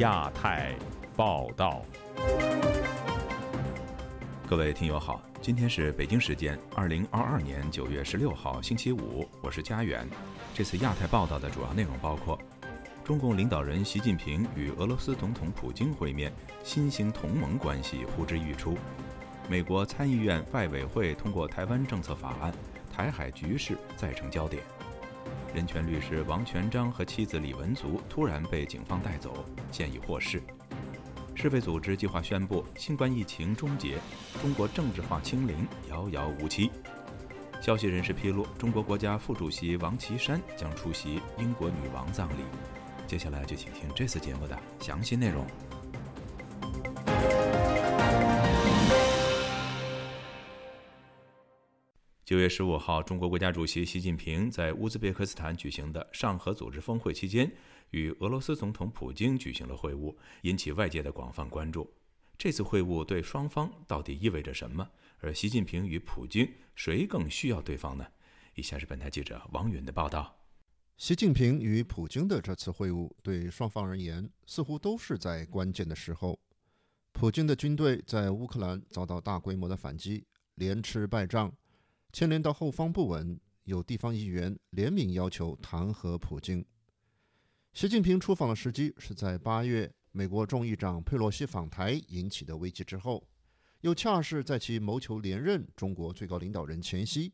亚太报道。各位听友好，今天是北京时间二零二二年九月十六号星期五，我是佳远。这次亚太报道的主要内容包括：中共领导人习近平与俄罗斯总统普京会面，新型同盟关系呼之欲出；美国参议院外委会通过台湾政策法案，台海局势再成焦点。人权律师王全章和妻子李文足突然被警方带走，现已获释。世卫组织计划宣布新冠疫情终结，中国政治化清零遥遥无期。消息人士披露，中国国家副主席王岐山将出席英国女王葬礼。接下来就请听这次节目的详细内容。九月十五号，中国国家主席习近平在乌兹别克斯坦举行的上合组织峰会期间，与俄罗斯总统普京举行了会晤，引起外界的广泛关注。这次会晤对双方到底意味着什么？而习近平与普京谁更需要对方呢？以下是本台记者王允的报道。习近平与普京的这次会晤对双方而言，似乎都是在关键的时候。普京的军队在乌克兰遭到大规模的反击，连吃败仗。牵连到后方不稳，有地方议员联名要求弹劾普京。习近平出访的时机是在八月美国众议长佩洛西访台引起的危机之后，又恰是在其谋求连任中国最高领导人前夕，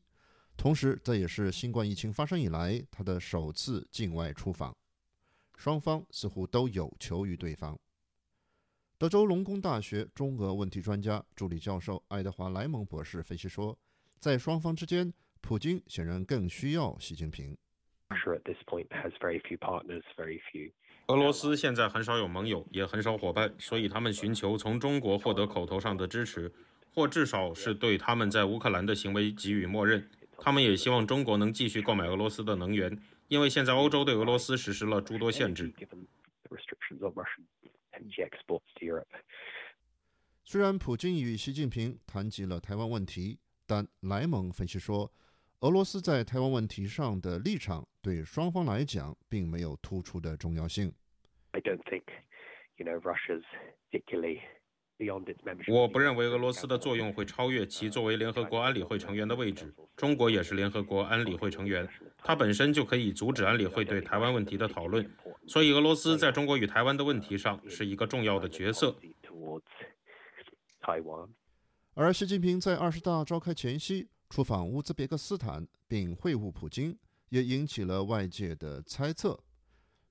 同时这也是新冠疫情发生以来他的首次境外出访。双方似乎都有求于对方。德州农工大学中俄问题专家助理教授爱德华莱蒙博士分析说。在双方之间，普京显然更需要习近平。俄罗斯现在很少有盟友，也很少伙伴，所以他们寻求从中国获得口头上的支持，或至少是对他们在乌克兰的行为给予默认。他们也希望中国能继续购买俄罗斯的能源，因为现在欧洲对俄罗斯实施了诸多限制。虽然普京与习近平谈及了台湾问题。但莱蒙分析说，俄罗斯在台湾问题上的立场对双方来讲并没有突出的重要性。我不认为俄罗斯的作用会超越其作为联合国安理会成员的位置。中国也是联合国安理会成员，它本身就可以阻止安理会对台湾问题的讨论。所以，俄罗斯在中国与台湾的问题上是一个重要的角色。而习近平在二十大召开前夕出访乌兹别克斯坦并会晤普京，也引起了外界的猜测。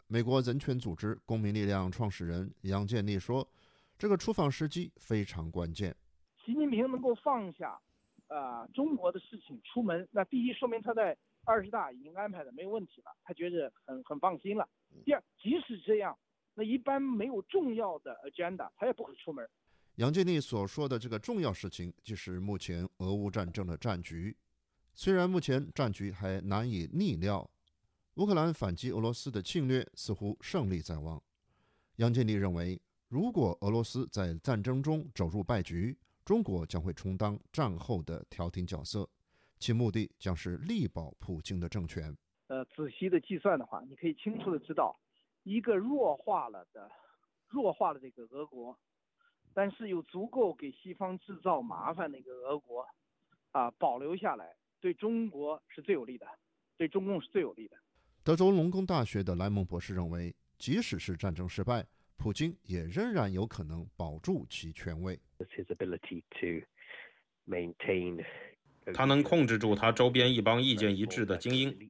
美国人权组织公民力量创始人杨建立说：“这个出访时机非常关键。习近平能够放下啊中国的事情出门，那第一说明他在二十大已经安排的没有问题了，他觉得很很放心了。第二，即使这样，那一般没有重要的 agenda，他也不会出门。”杨建立所说的这个重要事情，就是目前俄乌战争的战局。虽然目前战局还难以逆料，乌克兰反击俄罗斯的侵略似乎胜利在望。杨建立认为，如果俄罗斯在战争中走入败局，中国将会充当战后的调停角色，其目的将是力保普京的政权。呃，仔细的计算的话，你可以清楚的知道，一个弱化了的、弱化了这个俄国。但是有足够给西方制造麻烦的一个俄国，啊，保留下来对中国是最有利的，对中共是最有利的。德州农工大学的莱蒙博士认为，即使是战争失败，普京也仍然有可能保住其权威。他能控制住他周边一帮意见一致的精英。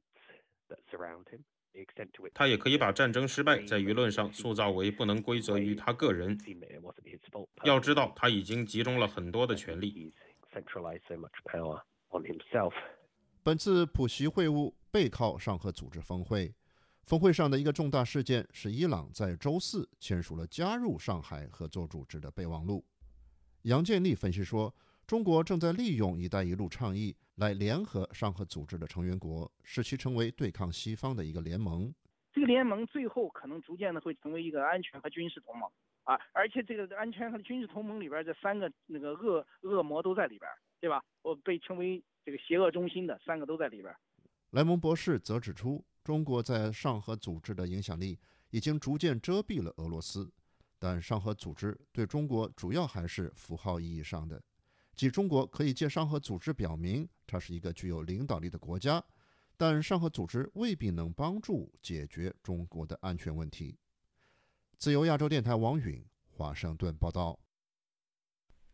他也可以把战争失败在舆论上塑造为不能归责于他个人。要知道，他已经集中了很多的权力。本次普习会晤背靠上合组织峰会，峰会上的一个重大事件是伊朗在周四签署了加入上海合作组织的备忘录。杨建立分析说，中国正在利用“一带一路”倡议。来联合上合组织的成员国，使其成为对抗西方的一个联盟。这个联盟最后可能逐渐的会成为一个安全和军事同盟啊！而且这个安全和军事同盟里边这三个那个恶恶魔都在里边，对吧？我被称为这个邪恶中心的三个都在里边。莱蒙博士则指出，中国在上合组织的影响力已经逐渐遮蔽了俄罗斯。但上合组织对中国主要还是符号意义上的，即中国可以借上合组织表明它是一个具有领导力的国家，但上合组织未必能帮助解决中国的安全问题。自由亚洲电台王允华盛顿报道。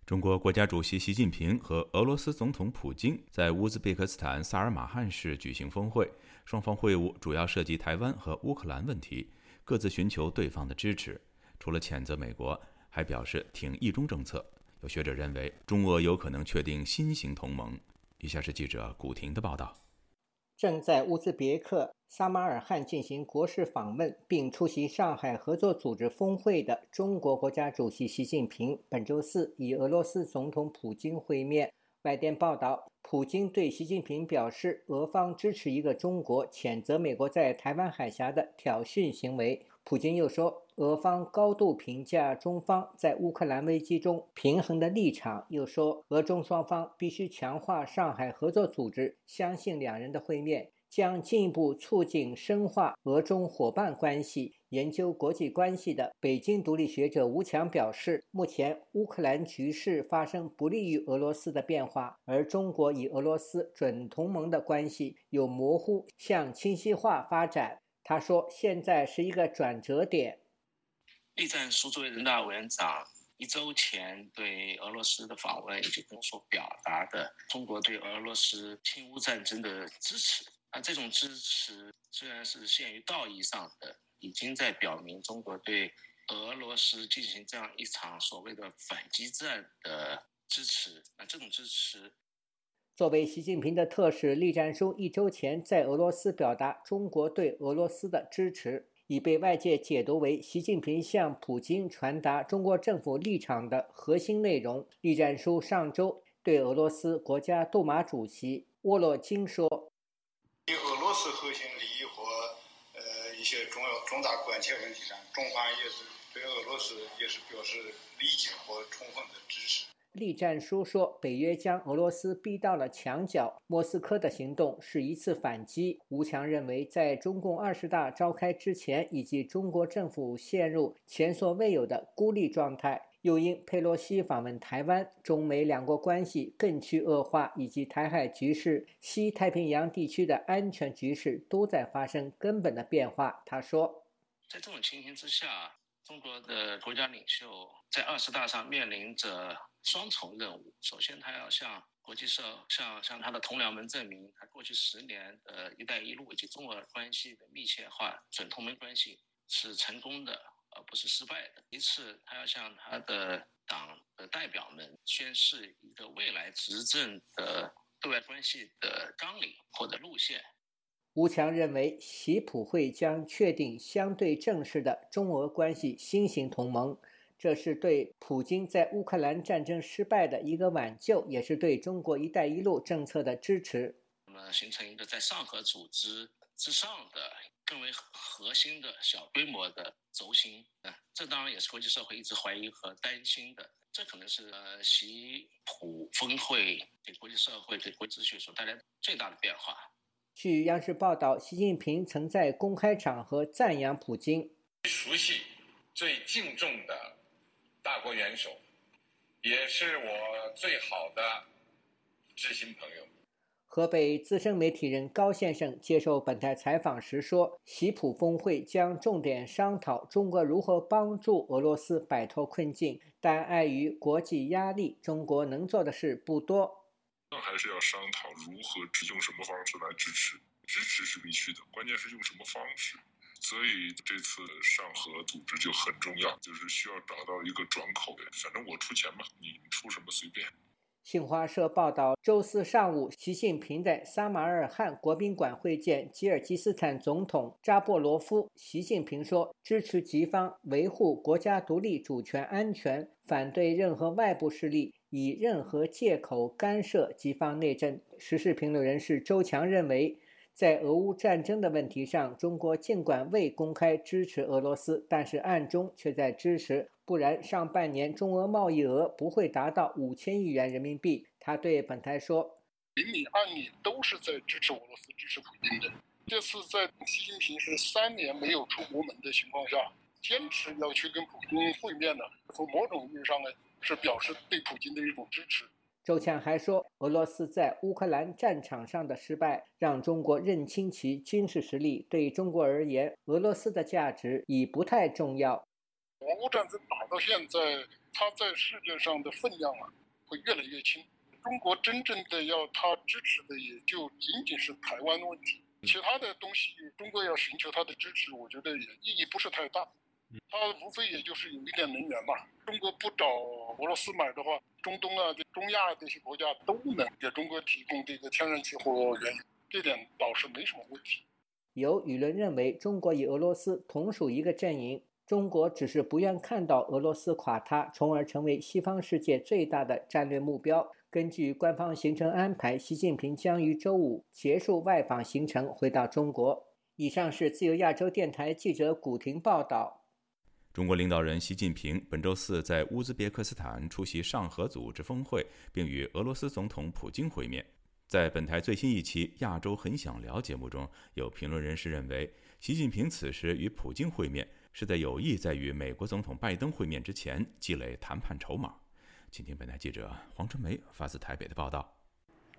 中国国家主席习近平和俄罗斯总统普京在乌兹别克斯坦萨尔马汉市举行峰会，双方会晤主要涉及台湾和乌克兰问题，各自寻求对方的支持。除了谴责美国，还表示挺一中政策。有学者认为，中俄有可能确定新型同盟。以下是记者古婷的报道。正在乌兹别克撒马尔罕进行国事访问并出席上海合作组织峰会的中国国家主席习近平，本周四与俄罗斯总统普京会面。外电报道，普京对习近平表示，俄方支持一个中国，谴责美国在台湾海峡的挑衅行为。普京又说，俄方高度评价中方在乌克兰危机中平衡的立场。又说，俄中双方必须强化上海合作组织，相信两人的会面将进一步促进深化俄中伙伴关系。研究国际关系的北京独立学者吴强表示，目前乌克兰局势发生不利于俄罗斯的变化，而中国与俄罗斯准同盟的关系有模糊向清晰化发展。他说：“现在是一个转折点。”栗战书作为人大委员长，一周前对俄罗斯的访问以及跟所表达的中国对俄罗斯侵乌战争的支持，那这种支持虽然是限于道义上的，已经在表明中国对俄罗斯进行这样一场所谓的反击战的支持。那这种支持。作为习近平的特使，栗战书一周前在俄罗斯表达中国对俄罗斯的支持，已被外界解读为习近平向普京传达中国政府立场的核心内容。栗战书上周对俄罗斯国家杜马主席沃洛金说：“以俄罗斯核心利益和呃一些重要重大关切问题上，中方也是对俄罗斯也是表示理解和充分的支持。”栗战书说，北约将俄罗斯逼到了墙角，莫斯科的行动是一次反击。吴强认为，在中共二十大召开之前，以及中国政府陷入前所未有的孤立状态，又因佩洛西访问台湾，中美两国关系更趋恶化，以及台海局势、西太平洋地区的安全局势都在发生根本的变化。他说，在这种情形之下，中国的国家领袖在二十大上面临着。双重任务，首先他要向国际社、向向他的同僚们证明，他过去十年的一带一路以及中俄关系的密切化、准同盟关系是成功的，而不是失败的。其次，他要向他的党的代表们宣示一个未来执政的对外关系的纲领或者路线。吴强认为，习普会将确定相对正式的中俄关系新型同盟。这是对普京在乌克兰战争失败的一个挽救，也是对中国“一带一路”政策的支持。那么，形成一个在上合组织之上的更为核心的小规模的轴心啊，这当然也是国际社会一直怀疑和担心的。这可能是呃习普峰会给国际社会、给国际秩序所带来最大的变化。据央视报道，习近平曾在公开场合赞扬普京，熟悉、最敬重的。大国元首，也是我最好的知心朋友。河北资深媒体人高先生接受本台采访时说：“习普峰会将重点商讨中国如何帮助俄罗斯摆脱困境，但碍于国际压力，中国能做的事不多。那还是要商讨如何用什么方式来支持，支持是必须的，关键是用什么方式。”所以这次上合组织就很重要，就是需要找到一个转口的。反正我出钱嘛，你出什么随便。新华社报道，周四上午，习近平在撒马尔罕国宾馆会见吉尔吉斯斯坦总统扎波罗夫。习近平说，支持吉方维护国家独立主权安全，反对任何外部势力以任何借口干涉吉方内政。时事评论人士周强认为。在俄乌战争的问题上，中国尽管未公开支持俄罗斯，但是暗中却在支持，不然上半年中俄贸易额不会达到五千亿元人民币。他对本台说：“明里暗里都是在支持俄罗斯、支持普京的。这次在习近平是三年没有出国门的情况下，坚持要去跟普京会面呢，从某种意义上呢，是表示对普京的一种支持。周强还说，俄罗斯在乌克兰战场上的失败，让中国认清其军事实力。对中国而言，俄罗斯的价值已不太重要。俄乌战争打到现在，它在世界上的分量啊，会越来越轻。中国真正的要他支持的，也就仅仅是台湾问题。其他的东西，中国要寻求他的支持，我觉得也意义不是太大。它无非也就是有一点能源嘛。中国不找俄罗斯买的话，中东啊、中亚这些国家都能给中国提供这个天然气或原油，这点倒是没什么问题。有舆论认为，中国与俄罗斯同属一个阵营，中国只是不愿看到俄罗斯垮塌，从而成为西方世界最大的战略目标。根据官方行程安排，习近平将于周五结束外访行程，回到中国。以上是自由亚洲电台记者古婷报道。中国领导人习近平本周四在乌兹别克斯坦出席上合组织峰会，并与俄罗斯总统普京会面。在本台最新一期《亚洲很想聊》节目中，有评论人士认为，习近平此时与普京会面，是在有意在与美国总统拜登会面之前积累谈判筹码。请听本台记者黄春梅发自台北的报道。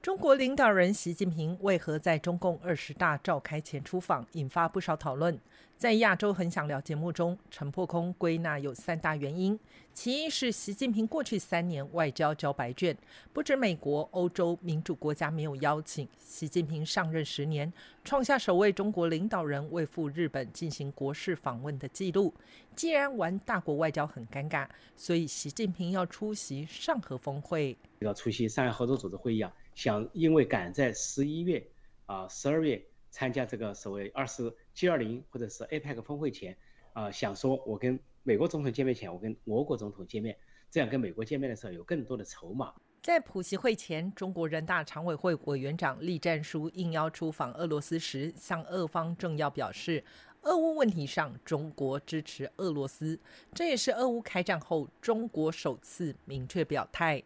中国领导人习近平为何在中共二十大召开前出访，引发不少讨论。在亚洲很想聊节目中，陈破空归纳有三大原因：其一是习近平过去三年外交交白卷，不止美国、欧洲民主国家没有邀请；习近平上任十年，创下首位中国领导人未赴日本进行国事访问的记录。既然玩大国外交很尴尬，所以习近平要出席上合峰会，要出席上海合作组织会议啊。想因为赶在十一月啊十二月参加这个所谓二十 G 二零或者是 APEC 峰会前啊，想说我跟美国总统见面前，我跟俄国总统见面，这样跟美国见面的时候有更多的筹码。在普习会前，中国人大常委会委员长栗战书应邀出访俄罗斯时，向俄方政要表示，俄乌问题上中国支持俄罗斯，这也是俄乌开战后中国首次明确表态。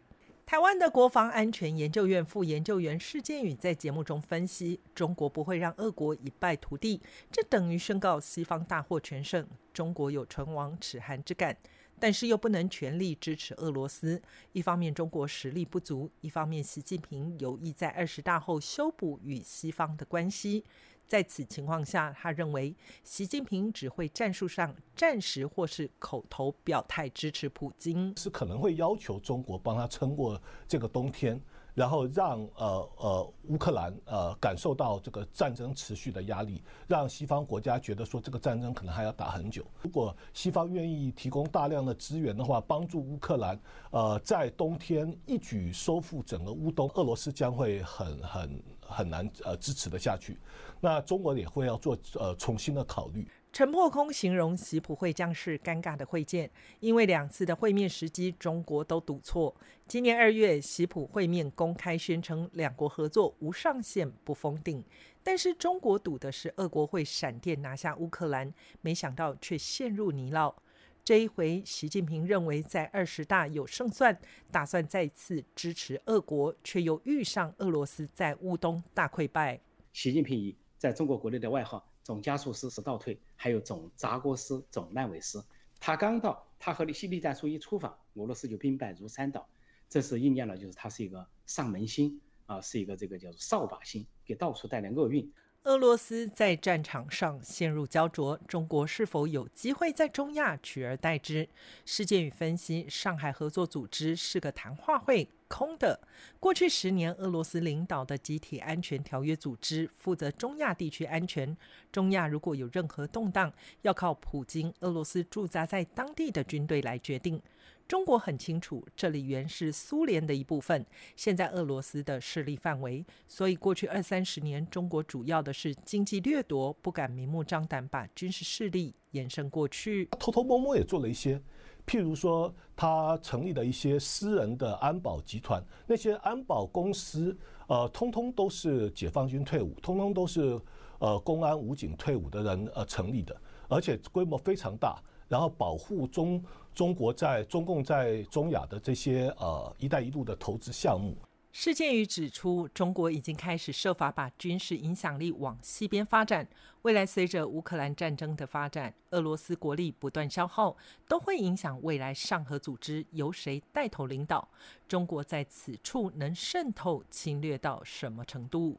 台湾的国防安全研究院副研究员施建宇在节目中分析：中国不会让俄国一败涂地，这等于宣告西方大获全胜，中国有唇亡齿寒之感。但是又不能全力支持俄罗斯，一方面中国实力不足，一方面习近平有意在二十大后修补与西方的关系。在此情况下，他认为习近平只会战术上暂时或是口头表态支持普京，是可能会要求中国帮他撑过这个冬天。然后让呃呃乌克兰呃感受到这个战争持续的压力，让西方国家觉得说这个战争可能还要打很久。如果西方愿意提供大量的资源的话，帮助乌克兰呃在冬天一举收复整个乌东，俄罗斯将会很很很难呃支持的下去。那中国也会要做呃重新的考虑。陈破空形容习普会将是尴尬的会见，因为两次的会面时机中国都赌错。今年二月，习普会面公开宣称两国合作无上限、不封顶，但是中国赌的是俄国会闪电拿下乌克兰，没想到却陷入泥淖。这一回，习近平认为在二十大有胜算，打算再次支持俄国，却又遇上俄罗斯在乌东大溃败。习近平以在中国国内的外号。总加速师是倒退，还有总砸锅师、总烂尾师。他刚到，他和西利战书一出访，俄罗斯就兵败如山倒。这是应验了，就是他是一个上门星啊，是一个这个叫做扫把星，给到处带来厄运。俄罗斯在战场上陷入焦灼，中国是否有机会在中亚取而代之？事件与分析：上海合作组织是个谈话会。空的。过去十年，俄罗斯领导的集体安全条约组织负责中亚地区安全。中亚如果有任何动荡，要靠普京、俄罗斯驻扎在当地的军队来决定。中国很清楚，这里原是苏联的一部分，现在俄罗斯的势力范围。所以过去二三十年，中国主要的是经济掠夺，不敢明目张胆把军事势力延伸过去。偷偷摸摸也做了一些。譬如说，他成立的一些私人的安保集团，那些安保公司，呃，通通都是解放军退伍，通通都是呃公安武警退伍的人呃成立的，而且规模非常大，然后保护中中国在中共在中亚的这些呃“一带一路”的投资项目。事件与指出，中国已经开始设法把军事影响力往西边发展。未来随着乌克兰战争的发展，俄罗斯国力不断消耗，都会影响未来上合组织由谁带头领导。中国在此处能渗透侵略到什么程度？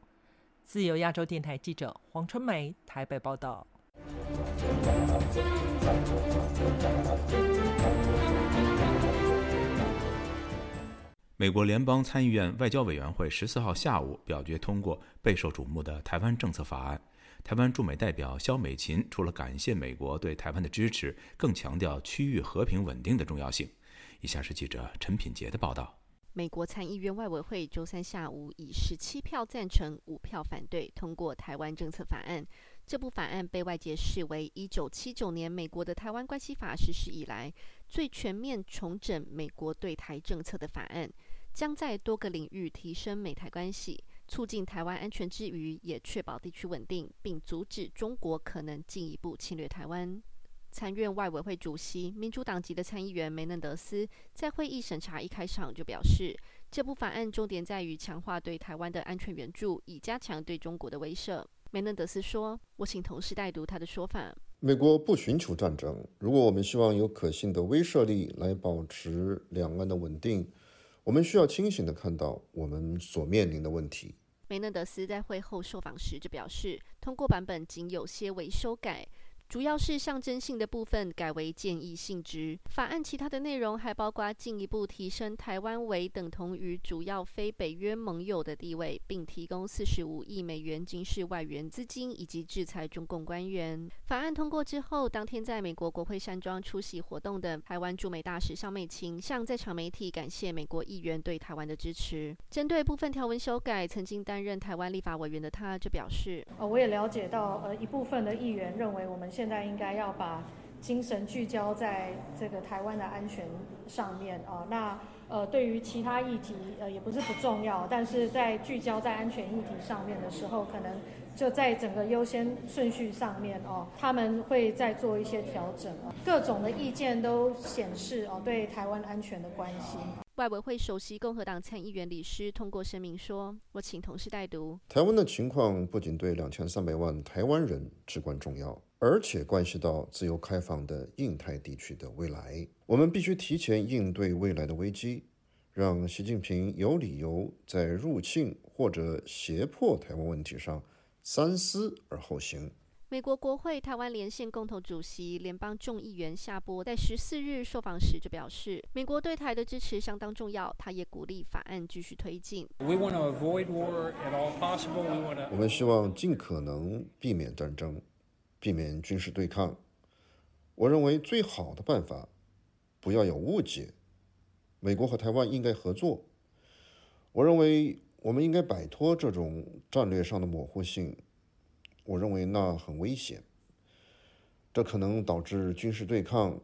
自由亚洲电台记者黄春梅台北报道。美国联邦参议院外交委员会十四号下午表决通过备受瞩目的台湾政策法案。台湾驻美代表肖美琴除了感谢美国对台湾的支持，更强调区域和平稳定的重要性。以下是记者陈品杰的报道。美国参议院外委会周三下午以十七票赞成、五票反对通过台湾政策法案。这部法案被外界视为一九七九年美国的台湾关系法实施以来最全面重整美国对台政策的法案。将在多个领域提升美台关系，促进台湾安全之余，也确保地区稳定，并阻止中国可能进一步侵略台湾。参院外委会主席、民主党籍的参议员梅嫩德斯在会议审查一开场就表示，这部法案重点在于强化对台湾的安全援助，以加强对中国的威慑。梅嫩德斯说：“我请同事代读他的说法。美国不寻求战争，如果我们希望有可信的威慑力来保持两岸的稳定。”我们需要清醒地看到我们所面临的问题。梅嫩德斯在会后受访时就表示，通过版本仅有些微修改。主要是象征性的部分改为建议性质。法案其他的内容还包括进一步提升台湾为等同于主要非北约盟友的地位，并提供四十五亿美元军事外援资金，以及制裁中共官员。法案通过之后，当天在美国国会山庄出席活动的台湾驻美大使肖美琴向在场媒体感谢美国议员对台湾的支持。针对部分条文修改，曾经担任台湾立法委员的他就表示：“呃，我也了解到，呃，一部分的议员认为我们。”现在应该要把精神聚焦在这个台湾的安全上面啊。那呃，对于其他议题呃也不是不重要，但是在聚焦在安全议题上面的时候，可能就在整个优先顺序上面哦，他们会再做一些调整啊。各种的意见都显示哦，对台湾安全的关心。外委会首席共和党参议员李师通过声明说：“我请同事代读。台湾的情况不仅对两千三百万台湾人至关重要，而且关系到自由开放的印太地区的未来。我们必须提前应对未来的危机，让习近平有理由在入侵或者胁迫台湾问题上三思而后行。”美国国会台湾连线共同主席、联邦众议员夏波在十四日受访时就表示，美国对台的支持相当重要，他也鼓励法案继续推进。我们希望尽可能避免战争，避免军事对抗。我认为最好的办法，不要有误解。美国和台湾应该合作。我认为我们应该摆脱这种战略上的模糊性。我认为那很危险，这可能导致军事对抗。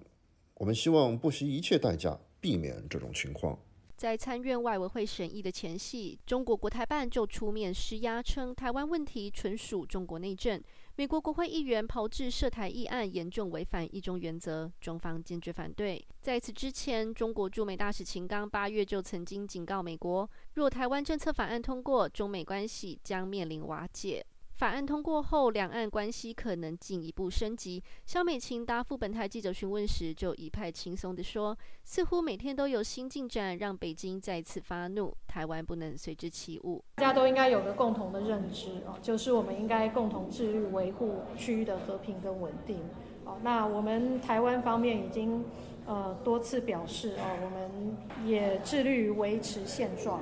我们希望不惜一切代价避免这种情况。在参院外委会审议的前夕，中国国台办就出面施压，称台湾问题纯属中国内政。美国国会议员炮制涉台议案，严重违反一中原则，中方坚决反对。在此之前，中国驻美大使秦刚八月就曾经警告美国，若台湾政策法案通过，中美关系将面临瓦解。法案通过后，两岸关系可能进一步升级。肖美琴答复本台记者询问时，就一派轻松地说：“似乎每天都有新进展，让北京再次发怒，台湾不能随之起舞。”大家都应该有个共同的认知哦，就是我们应该共同致力维护区域的和平跟稳定。哦，那我们台湾方面已经呃多次表示哦，我们也致力于维持现状。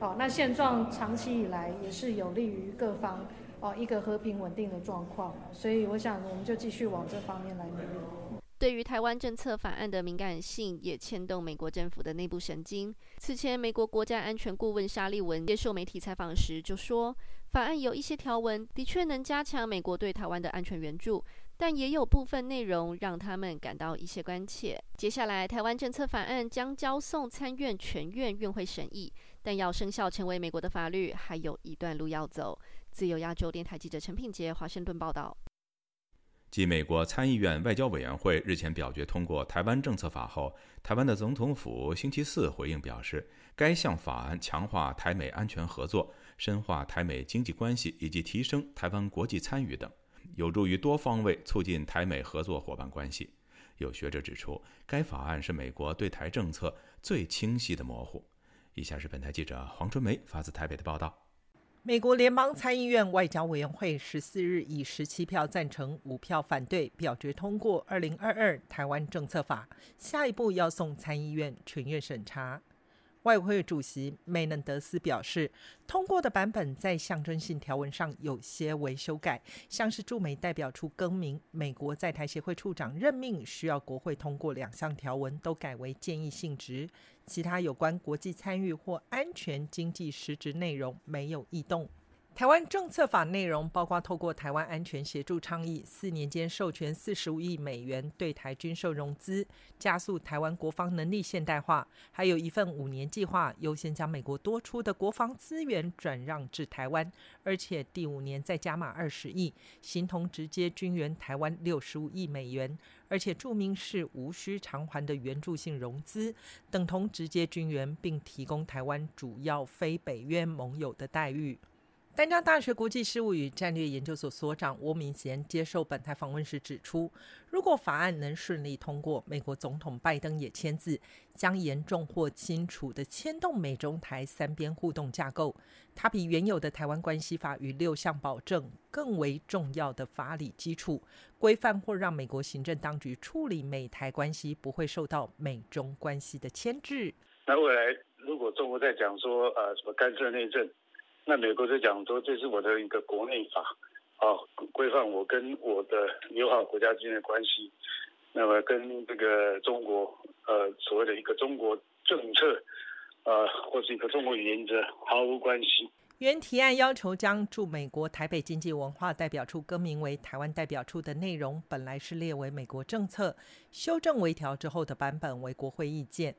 哦，那现状长期以来也是有利于各方。哦，一个和平稳定的状况，所以我想我们就继续往这方面来努力。对于台湾政策法案的敏感性，也牵动美国政府的内部神经。此前，美国国家安全顾问沙利文接受媒体采访时就说，法案有一些条文的确能加强美国对台湾的安全援助，但也有部分内容让他们感到一些关切。接下来，台湾政策法案将交送参院全院院会审议，但要生效成为美国的法律，还有一段路要走。自由亚洲电台记者陈品杰华盛顿报道。继美国参议院外交委员会日前表决通过台湾政策法后，台湾的总统府星期四回应表示，该项法案强化台美安全合作、深化台美经济关系以及提升台湾国际参与等，有助于多方位促进台美合作伙伴关系。有学者指出，该法案是美国对台政策最清晰的模糊。以下是本台记者黄春梅发自台北的报道。美国联邦参议院外交委员会十四日以十七票赞成、五票反对表决通过《二零二二台湾政策法》，下一步要送参议院全院审查。外委会主席梅嫩德斯表示，通过的版本在象征性条文上有些微修改，像是驻美代表处更名、美国在台协会处长任命需要国会通过两项条文都改为建议性质，其他有关国际参与或安全经济实质内容没有异动。台湾政策法内容包括透过台湾安全协助倡议，四年间授权四十五亿美元对台军售融资，加速台湾国防能力现代化；还有一份五年计划，优先将美国多出的国防资源转让至台湾，而且第五年再加码二十亿，形同直接军援台湾六十五亿美元，而且注明是无需偿还的援助性融资，等同直接军援，并提供台湾主要非北约盟友的待遇。丹江大学国际事务与战略研究所所长郭明贤接受本台访问时指出，如果法案能顺利通过，美国总统拜登也签字，将严重或清楚地牵动美中台三边互动架构。它比原有的台湾关系法与六项保证更为重要的法理基础，规范或让美国行政当局处理美台关系不会受到美中关系的牵制。那未来如果中国在讲说呃什么干涉内政？那美国就讲说，这是我的一个国内法，啊，规范我跟我的友好国家之间的关系。那么跟这个中国，呃，所谓的一个中国政策，呃，或是一个中国原则毫无关系。原提案要求将驻美国台北经济文化代表处更名为台湾代表处的内容，本来是列为美国政策，修正微调之后的版本为国会意见。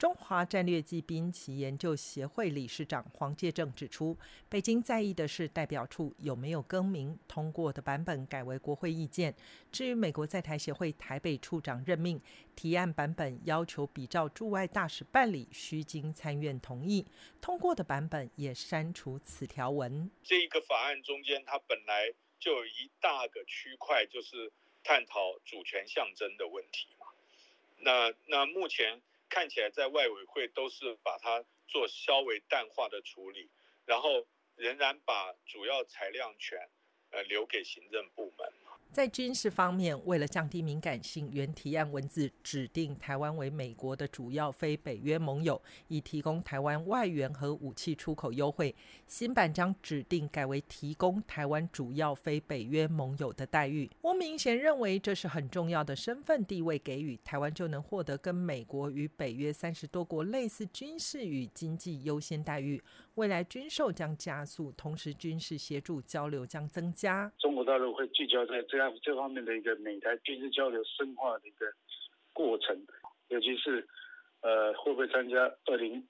中华战略暨兵棋研究协会理事长黄介正指出，北京在意的是代表处有没有更名，通过的版本改为国会意见。至于美国在台协会台北处长任命提案版本，要求比照驻外大使办理，需经参院同意。通过的版本也删除此条文。这一个法案中间，它本来就有一大个区块，就是探讨主权象征的问题嘛。那那目前。看起来在外委会都是把它做稍微淡化的处理，然后仍然把主要裁量权呃留给行政部门。在军事方面，为了降低敏感性，原提案文字指定台湾为美国的主要非北约盟友，以提供台湾外援和武器出口优惠。新版将指定改为提供台湾主要非北约盟友的待遇。我明贤认为这是很重要的身份地位给予台湾，就能获得跟美国与北约三十多国类似军事与经济优先待遇。未来军售将加速，同时军事协助交流将增加。中国大陆会聚焦在这样这方面的一个美台军事交流深化的一个过程，尤其是呃会不会参加二零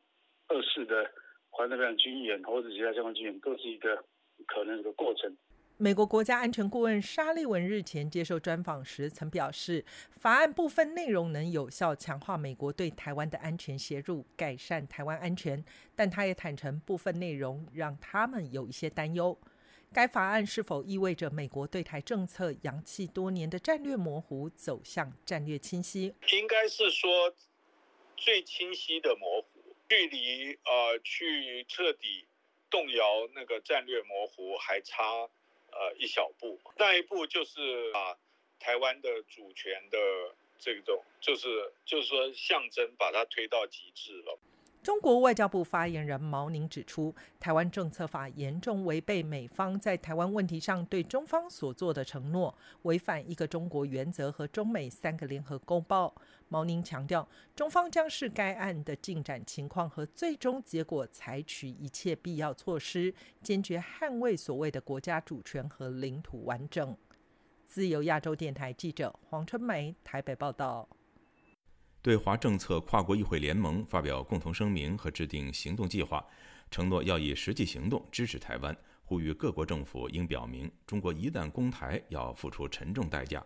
二四的环太平洋军演或者其他相关军演，都是一个可能的过程。美国国家安全顾问沙利文日前接受专访时曾表示，法案部分内容能有效强化美国对台湾的安全协助，改善台湾安全。但他也坦诚，部分内容让他们有一些担忧。该法案是否意味着美国对台政策扬弃多年的战略模糊，走向战略清晰？应该是说最清晰的模糊，距离呃去彻底动摇那个战略模糊还差。呃，一小步，那一步就是把台湾的主权的这种，就是就是说象征，把它推到极致了。中国外交部发言人毛宁指出，台湾政策法严重违背美方在台湾问题上对中方所做的承诺，违反一个中国原则和中美三个联合公报。毛宁强调，中方将视该案的进展情况和最终结果，采取一切必要措施，坚决捍卫所谓的国家主权和领土完整。自由亚洲电台记者黄春梅台北报道。对华政策跨国议会联盟发表共同声明和制定行动计划，承诺要以实际行动支持台湾，呼吁各国政府应表明，中国一旦攻台要付出沉重代价。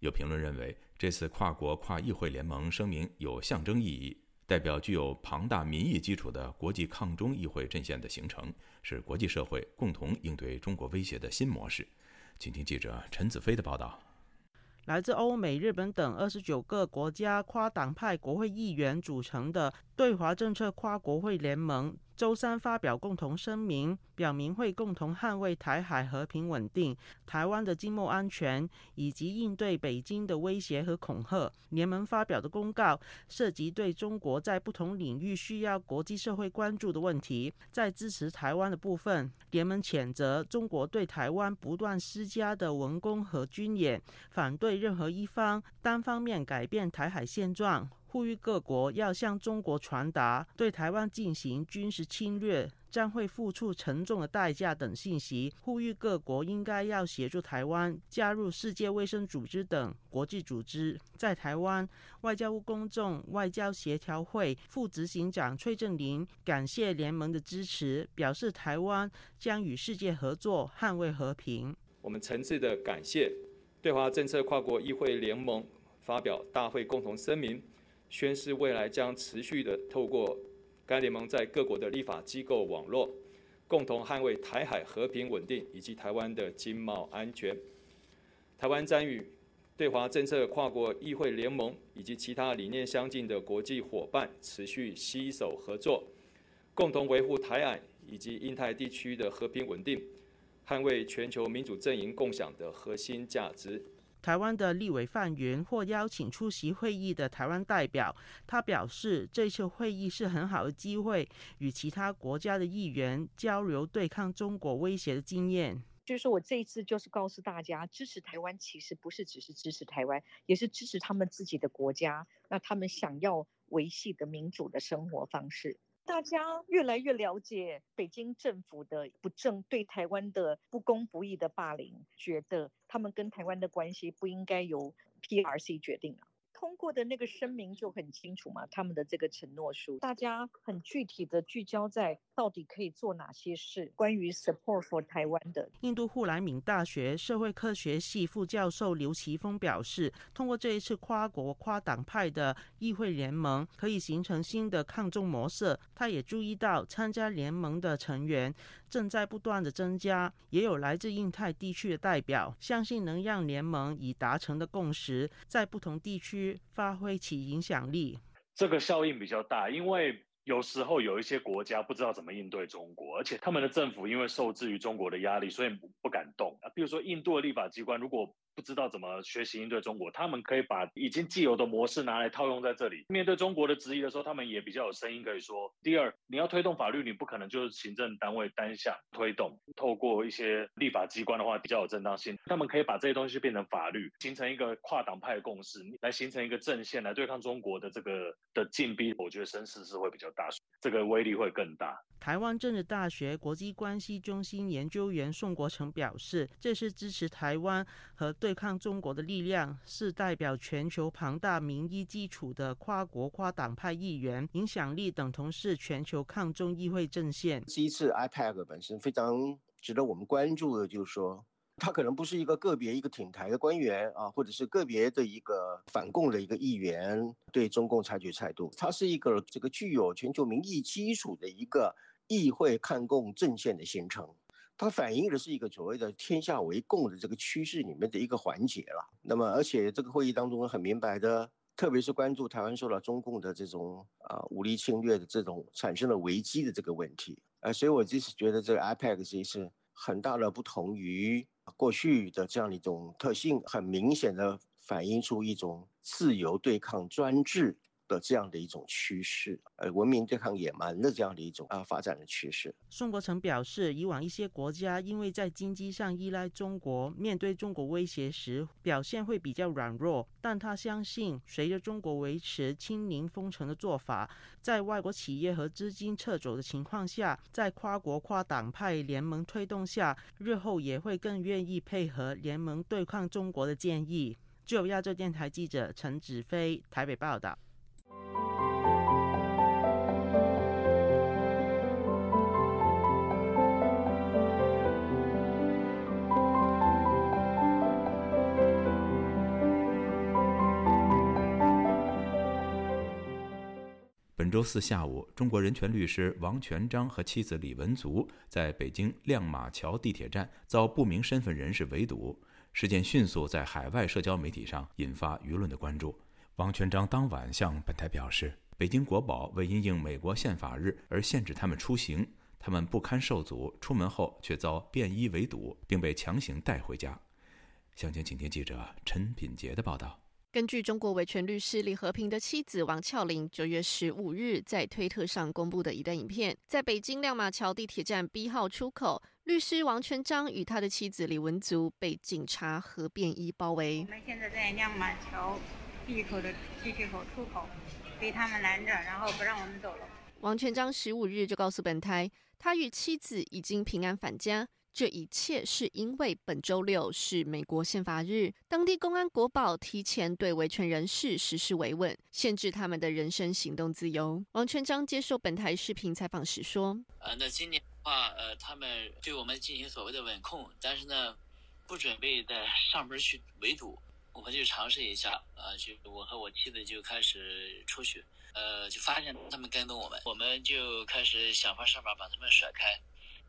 有评论认为，这次跨国跨议会联盟声明有象征意义，代表具有庞大民意基础的国际抗中议会阵线的形成，是国际社会共同应对中国威胁的新模式。请听记者陈子飞的报道。来自欧美、日本等二十九个国家跨党派国会议员组成的对华政策跨国会联盟。周三发表共同声明，表明会共同捍卫台海和平稳定、台湾的经贸安全，以及应对北京的威胁和恐吓。联盟发表的公告涉及对中国在不同领域需要国际社会关注的问题。在支持台湾的部分，联盟谴责中国对台湾不断施加的文攻和军演，反对任何一方单方面改变台海现状。呼吁各国要向中国传达对台湾进行军事侵略将会付出沉重的代价等信息。呼吁各国应该要协助台湾加入世界卫生组织等国际组织。在台湾，外交部公众外交协调会副执行长崔振林感谢联盟的支持，表示台湾将与世界合作捍卫和平。我们诚挚的感谢对华政策跨国议会联盟发表大会共同声明。宣誓未来将持续的透过该联盟在各国的立法机构网络，共同捍卫台海和平稳定以及台湾的经贸安全。台湾将与对华政策跨国议会联盟以及其他理念相近的国际伙伴持续携手合作，共同维护台海以及印太地区的和平稳定，捍卫全球民主阵营共享的核心价值。台湾的立委范云或邀请出席会议的台湾代表，他表示，这次会议是很好的机会，与其他国家的议员交流对抗中国威胁的经验。就是说我这一次就是告诉大家，支持台湾其实不是只是支持台湾，也是支持他们自己的国家，那他们想要维系的民主的生活方式。大家越来越了解北京政府的不正对台湾的不公不义的霸凌，觉得他们跟台湾的关系不应该由 PRC 决定啊。通过的那个声明就很清楚嘛，他们的这个承诺书，大家很具体的聚焦在到底可以做哪些事。关于 support for 台湾的，印度富莱敏大学社会科学系副教授刘奇峰表示，通过这一次跨国跨党派的议会联盟，可以形成新的抗中模式。他也注意到，参加联盟的成员正在不断的增加，也有来自印太地区的代表，相信能让联盟已达成的共识在不同地区。发挥其影响力，这个效应比较大，因为有时候有一些国家不知道怎么应对中国，而且他们的政府因为受制于中国的压力，所以不敢动啊。比如说印度的立法机关，如果不知道怎么学习应对中国，他们可以把已经既有的模式拿来套用在这里。面对中国的质疑的时候，他们也比较有声音可以说。第二，你要推动法律，你不可能就是行政单位单向推动，透过一些立法机关的话比较有正当性。他们可以把这些东西变成法律，形成一个跨党派的共识，来形成一个阵线来对抗中国的这个的禁逼。我觉得声势是会比较大，这个威力会更大。台湾政治大学国际关系中心研究员宋国成表示，这是支持台湾和对抗中国的力量，是代表全球庞大民意基础的跨国跨党派议员，影响力等同是全球抗中议会阵线。这一次 IPAC 本身非常值得我们关注的，就是说，他可能不是一个个别一个挺台的官员啊，或者是个别的一个反共的一个议员对中共采取态度，它是一个这个具有全球民意基础的一个。议会抗共阵线的形成，它反映的是一个所谓的天下为共的这个趋势里面的一个环节了。那么，而且这个会议当中很明白的，特别是关注台湾受到中共的这种啊武力侵略的这种产生了危机的这个问题。呃，所以我就是觉得这个 IPAC 其实很大的不同于过去的这样一种特性，很明显的反映出一种自由对抗专制。的这样的一种趋势，呃，文明对抗野蛮的这样的一种啊发展的趋势。宋国成表示，以往一些国家因为在经济上依赖中国，面对中国威胁时表现会比较软弱。但他相信，随着中国维持清零封城的做法，在外国企业和资金撤走的情况下，在跨国跨党派联盟推动下，日后也会更愿意配合联盟对抗中国的建议。就亚洲电台记者陈子飞台北报道。本周四下午中国人权律师王全章和妻子李文足在北京亮马桥地铁站遭不明身份人士围堵。事件迅速在海外社交媒体上引发舆论的关注。王全章当晚向本台表示，北京国宝为因应美国宪法日而限制他们出行，他们不堪受阻，出门后却遭便衣围堵，并被强行带回家。详情，请听记者陈品杰的报道。根据中国维权律师李和平的妻子王俏玲九月十五日在推特上公布的一段影片，在北京亮马桥地铁站 B 号出口，律师王全章与他的妻子李文足被警察和便衣包围。我们现在在亮马桥 B 口的地铁口出口，被他们拦着，然后不让我们走了。王全章十五日就告诉本台，他与妻子已经平安返家。这一切是因为本周六是美国宪法日，当地公安国保提前对维权人士实施维稳，限制他们的人身行动自由。王全章接受本台视频采访时说：“呃，那今年的话，呃，他们对我们进行所谓的稳控，但是呢，不准备在上门去围堵，我们就尝试一下，啊，就我和我妻子就开始出去，呃，就发现他们跟踪我们，我们就开始想方设法把他们甩开。”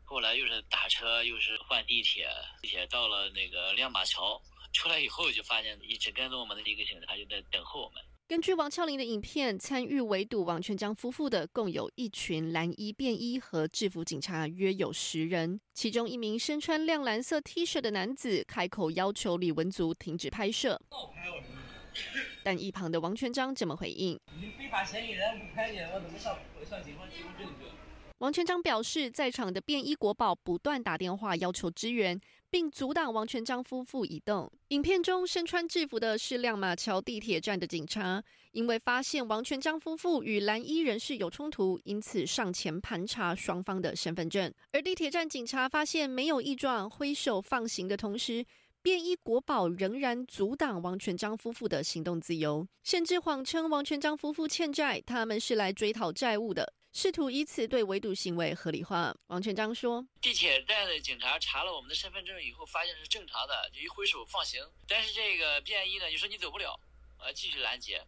后来又是打车，又是换地铁，地铁到了那个亮马桥，出来以后就发现一直跟踪我们的一个警察就在等候我们。根据王俏玲的影片，参与围堵王全章夫妇的共有一群蓝衣便衣和制服警察，约有十人。其中一名身穿亮蓝色 T 恤的男子开口要求李文足停止拍摄，但一旁的王全章怎么回应：“你非法嫌疑人，不拍你，我怎么向向警方提供证据？”王全章表示，在场的便衣国宝不断打电话要求支援，并阻挡王全章夫妇移动。影片中身穿制服的是亮马桥地铁站的警察，因为发现王全章夫妇与蓝衣人士有冲突，因此上前盘查双方的身份证。而地铁站警察发现没有异状，挥手放行的同时，便衣国宝仍然阻挡王全章夫妇的行动自由，甚至谎称王全章夫妇欠债，他们是来追讨债务的。试图以此对围堵行为合理化。王全章说：“地铁站的警察查了我们的身份证以后，发现是正常的，就一挥手放行。但是这个便衣呢，就说你走不了，啊，继续拦截。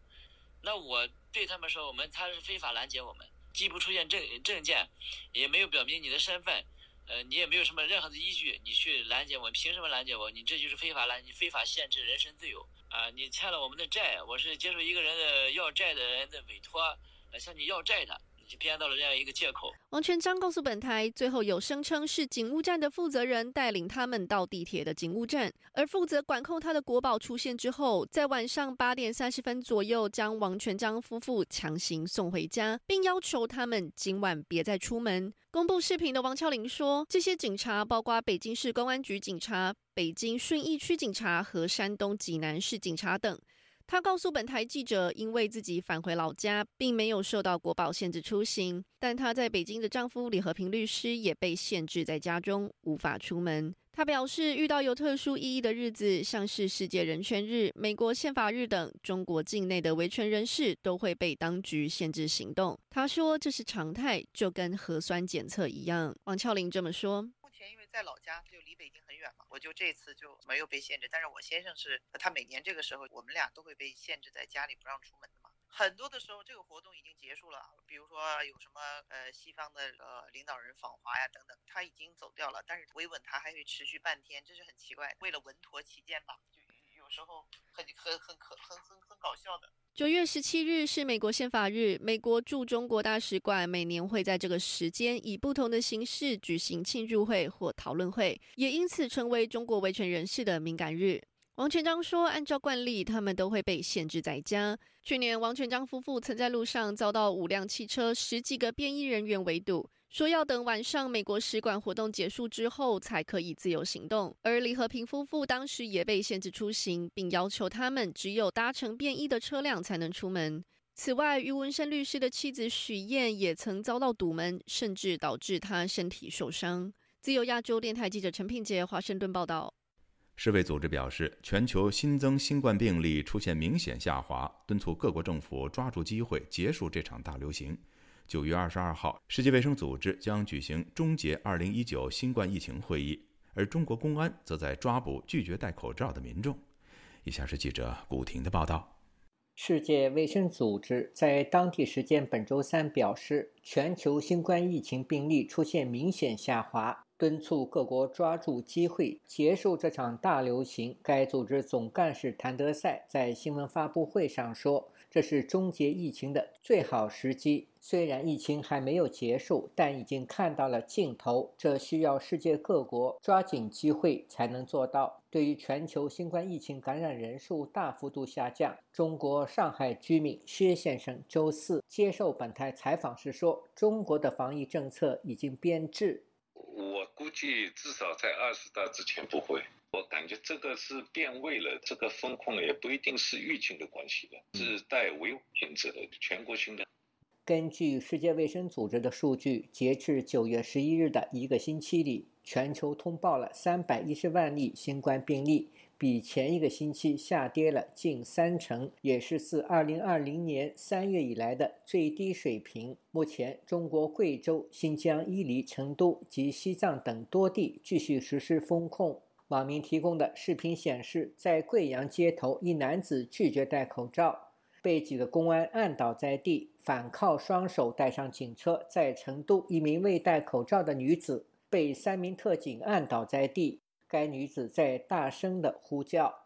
那我对他们说，我们他是非法拦截我们，既不出现证证件，也没有表明你的身份，呃，你也没有什么任何的依据，你去拦截我，凭什么拦截我？你这就是非法拦，你非法限制人身自由啊！你欠了我们的债，我是接受一个人的要债的人的委托，来向你要债的。”编到了这样一个借口。王全章告诉本台，最后有声称是警务站的负责人带领他们到地铁的警务站，而负责管控他的国宝出现之后，在晚上八点三十分左右将王全章夫妇强行送回家，并要求他们今晚别再出门。公布视频的王俏玲说，这些警察包括北京市公安局警察、北京顺义区警察和山东济南市警察等。他告诉本台记者，因为自己返回老家，并没有受到国保限制出行，但她在北京的丈夫李和平律师也被限制在家中，无法出门。他表示，遇到有特殊意义的日子，像是世界人权日、美国宪法日等，中国境内的维权人士都会被当局限制行动。他说这是常态，就跟核酸检测一样。王俏玲这么说。在老家，他就离北京很远嘛，我就这次就没有被限制。但是我先生是，他每年这个时候，我们俩都会被限制在家里，不让出门的嘛。很多的时候，这个活动已经结束了，比如说有什么呃西方的呃领导人访华呀等等，他已经走掉了，但是维稳他还会持续半天，这是很奇怪。为了稳妥起见吧，时候很很很可很很很搞笑的。九月十七日是美国宪法日，美国驻中国大使馆每年会在这个时间以不同的形式举行庆祝会或讨论会，也因此成为中国维权人士的敏感日。王全章说，按照惯例，他们都会被限制在家。去年，王全章夫妇曾在路上遭到五辆汽车、十几个便衣人员围堵。说要等晚上美国使馆活动结束之后才可以自由行动，而李和平夫妇当时也被限制出行，并要求他们只有搭乘便衣的车辆才能出门。此外，于文生律师的妻子许燕也曾遭到堵门，甚至导致他身体受伤。自由亚洲电台记者陈品杰华盛顿报道。世卫组织表示，全球新增新冠病例出现明显下滑，敦促各国政府抓住机会结束这场大流行。九月二十二号，世界卫生组织将举行终结二零一九新冠疫情会议，而中国公安则在抓捕拒绝戴口罩的民众。以下是记者古婷的报道。世界卫生组织在当地时间本周三表示，全球新冠疫情病例出现明显下滑，敦促各国抓住机会结束这场大流行。该组织总干事谭德赛在新闻发布会上说。这是终结疫情的最好时机。虽然疫情还没有结束，但已经看到了尽头。这需要世界各国抓紧机会才能做到。对于全球新冠疫情感染人数大幅度下降，中国上海居民薛先生周四接受本台采访时说：“中国的防疫政策已经变质。”我估计至少在二十大之前不会。我感觉这个是变味了，这个风控也不一定是疫情的关系的，是带危性质的全国性的。根据世界卫生组织的数据，截至九月十一日的一个星期里，全球通报了三百一十万例新冠病例，比前一个星期下跌了近三成，也是自二零二零年三月以来的最低水平。目前，中国贵州、新疆伊犁、成都及西藏等多地继续实施封控。网民提供的视频显示，在贵阳街头，一男子拒绝戴口罩，被几个公安按倒在地，反靠双手带上警车。在成都，一名未戴口罩的女子被三名特警按倒在地，该女子在大声的呼叫。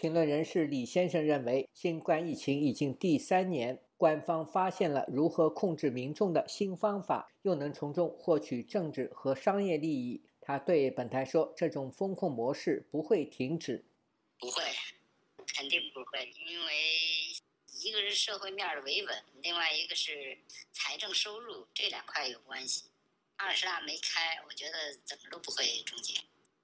评论人士李先生认为，新冠疫情已经第三年，官方发现了如何控制民众的新方法，又能从中获取政治和商业利益。他对本台说：“这种风控模式不会停止，不会，肯定不会，因为一个是社会面的维稳，另外一个是财政收入这两块有关系。二十大没开，我觉得怎么都不会终结。”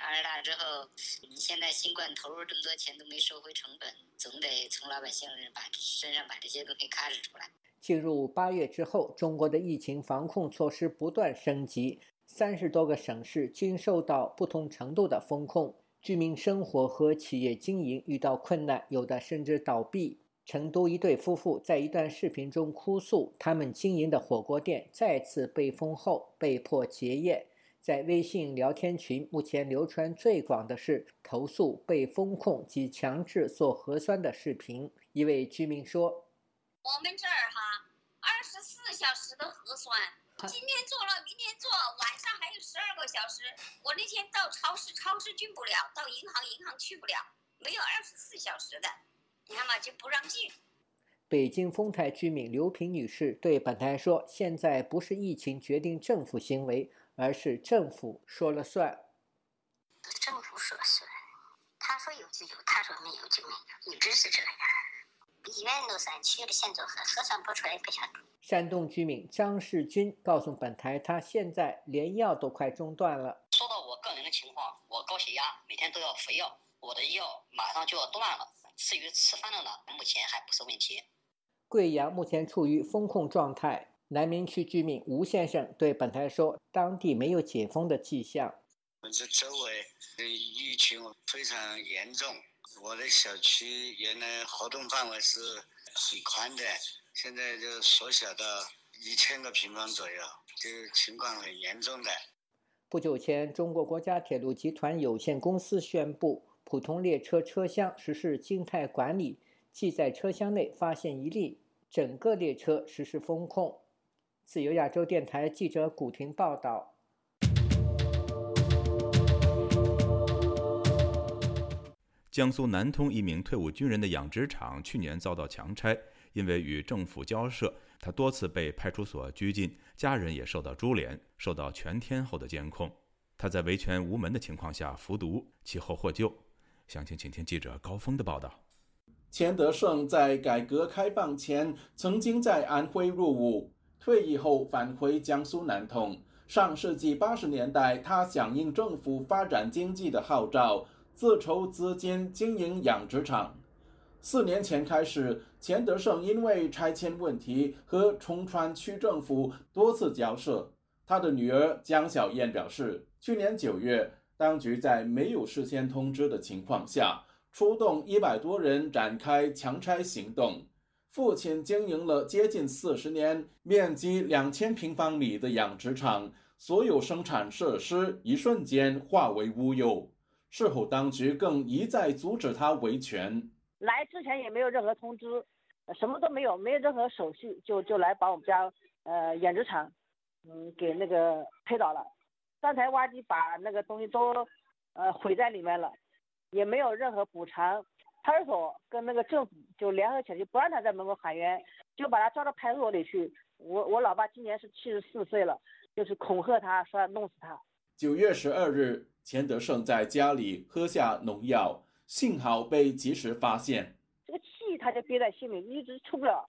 二十大之后，你现在新冠投入这么多钱都没收回成本，总得从老百姓把身上把这些东西开始出来。进入八月之后，中国的疫情防控措施不断升级，三十多个省市均受到不同程度的封控，居民生活和企业经营遇到困难，有的甚至倒闭。成都一对夫妇在一段视频中哭诉，他们经营的火锅店再次被封后，被迫结业。在微信聊天群，目前流传最广的是投诉被封控及强制做核酸的视频。一位居民说：“我们这儿哈，二十四小时的核酸，今天做了，明天做，晚上还有十二个小时。我那天到超市，超市进不了；到银行，银行去不了，没有二十四小时的，你看嘛，就不让进。”北京丰台居民刘平女士对本台说：“现在不是疫情决定政府行为。”而是政府说了算。政府说了算，他说有就有，他说没有就没有，一直是这样。医院都三去了，现在核核酸不出来不想山东居民张世军告诉本台，他现在连药都快中断了。说到我个人的情况，我高血压，每天都要服药，我的药马上就要断了。至于吃饭的呢，目前还不是问题。贵阳目前处于封控状态。南明区居民吴先生对本台说：“当地没有解封的迹象。这周围的疫情非常严重，我的小区原来活动范围是很宽的，现在就缩小到一千个平方左右，就情况很严重的。”不久前，中国国家铁路集团有限公司宣布，普通列车车厢实施静态管理，即在车厢内发现一例，整个列车实施封控。自由亚洲电台记者古婷报道：江苏南通一名退伍军人的养殖场去年遭到强拆，因为与政府交涉，他多次被派出所拘禁，家人也受到株连，受到全天候的监控。他在维权无门的情况下服毒，其后获救。详情，请听记者高峰的报道。钱德胜在改革开放前曾经在安徽入伍。退役后返回江苏南通。上世纪八十年代，他响应政府发展经济的号召，自筹资金经营养殖场。四年前开始，钱德胜因为拆迁问题和崇川区政府多次交涉。他的女儿江小燕表示，去年九月，当局在没有事先通知的情况下，出动一百多人展开强拆行动。父亲经营了接近四十年、面积两千平方米的养殖场，所有生产设施一瞬间化为乌有。事后，当局更一再阻止他维权。来之前也没有任何通知，什么都没有，没有任何手续，就就来把我们家呃养殖场，嗯，给那个推倒了。三台挖机把那个东西都呃毁在里面了，也没有任何补偿。派出所跟那个政府就联合起来，就不让他在门口喊冤，就把他抓到派出所里去。我我老爸今年是七十四岁了，就是恐吓他说要弄死他。九月十二日，钱德胜在家里喝下农药，幸好被及时发现。这个气他就憋在心里，一直出不了。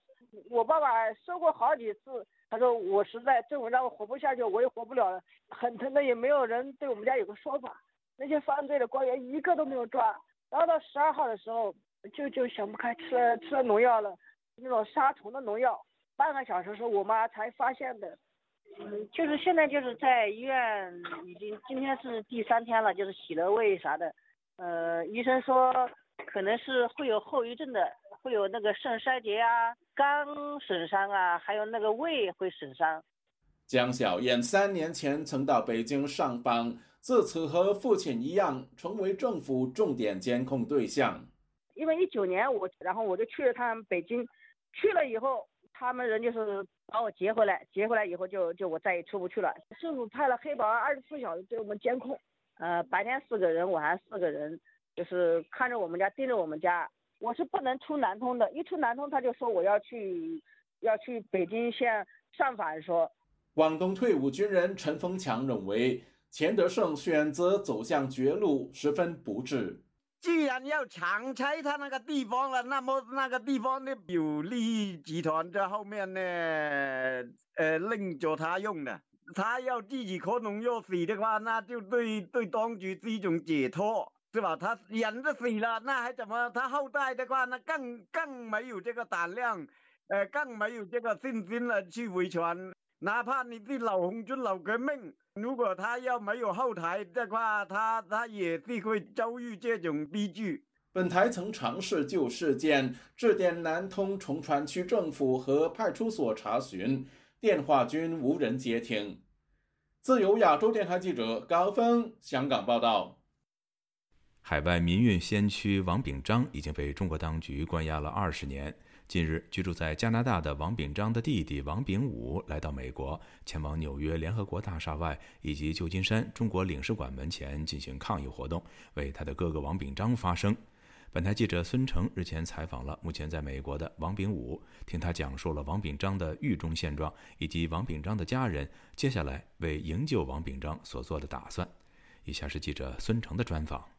我爸爸说过好几次，他说我实在政府让我活不下去，我也活不了了。很疼的，也没有人对我们家有个说法。那些犯罪的官员一个都没有抓。然后到十二号的时候，就就想不开，吃了吃了农药了，那种杀虫的农药。半个小时时候，我妈才发现的。嗯，就是现在就是在医院，已经今天是第三天了，就是洗了胃啥的。呃，医生说可能是会有后遗症的，会有那个肾衰竭啊、肝损伤啊，还有那个胃会损伤。江小燕三年前曾到北京上访。自此和父亲一样，成为政府重点监控对象。因为一九年我，然后我就去了趟北京，去了以后，他们人就是把我接回来，接回来以后就就我再也出不去了。政府派了黑保安二十四小时对我们监控，呃，白天四个人，晚上四个人，就是看着我们家，盯着我们家。我是不能出南通的，一出南通他就说我要去要去北京县上访。说，广东退伍军人陈峰强认为。钱德胜选择走向绝路，十分不智。既然要强拆他那个地方了，那么那个地方的有利益集团在后面呢，呃，令着他用的。他要自己喝农药死的话，那就对对当局是一种解脱，是吧？他人都死了，那还怎么？他后代的话，那更更没有这个胆量，呃，更没有这个信心了去维权。哪怕你是老红军、老革命。如果他要没有后台的话，他他也是会遭遇这种悲剧。本台曾尝试就事件致电南通崇川区政府和派出所查询，电话均无人接听。自由亚洲电台记者高峰香港报道。海外民运先驱王炳章已经被中国当局关押了二十年。近日，居住在加拿大的王炳章的弟弟王炳武来到美国，前往纽约联合国大厦外以及旧金山中国领事馆门前进行抗议活动，为他的哥哥王炳章发声。本台记者孙成日前采访了目前在美国的王炳武，听他讲述了王炳章的狱中现状以及王炳章的家人接下来为营救王炳章所做的打算。以下是记者孙成的专访。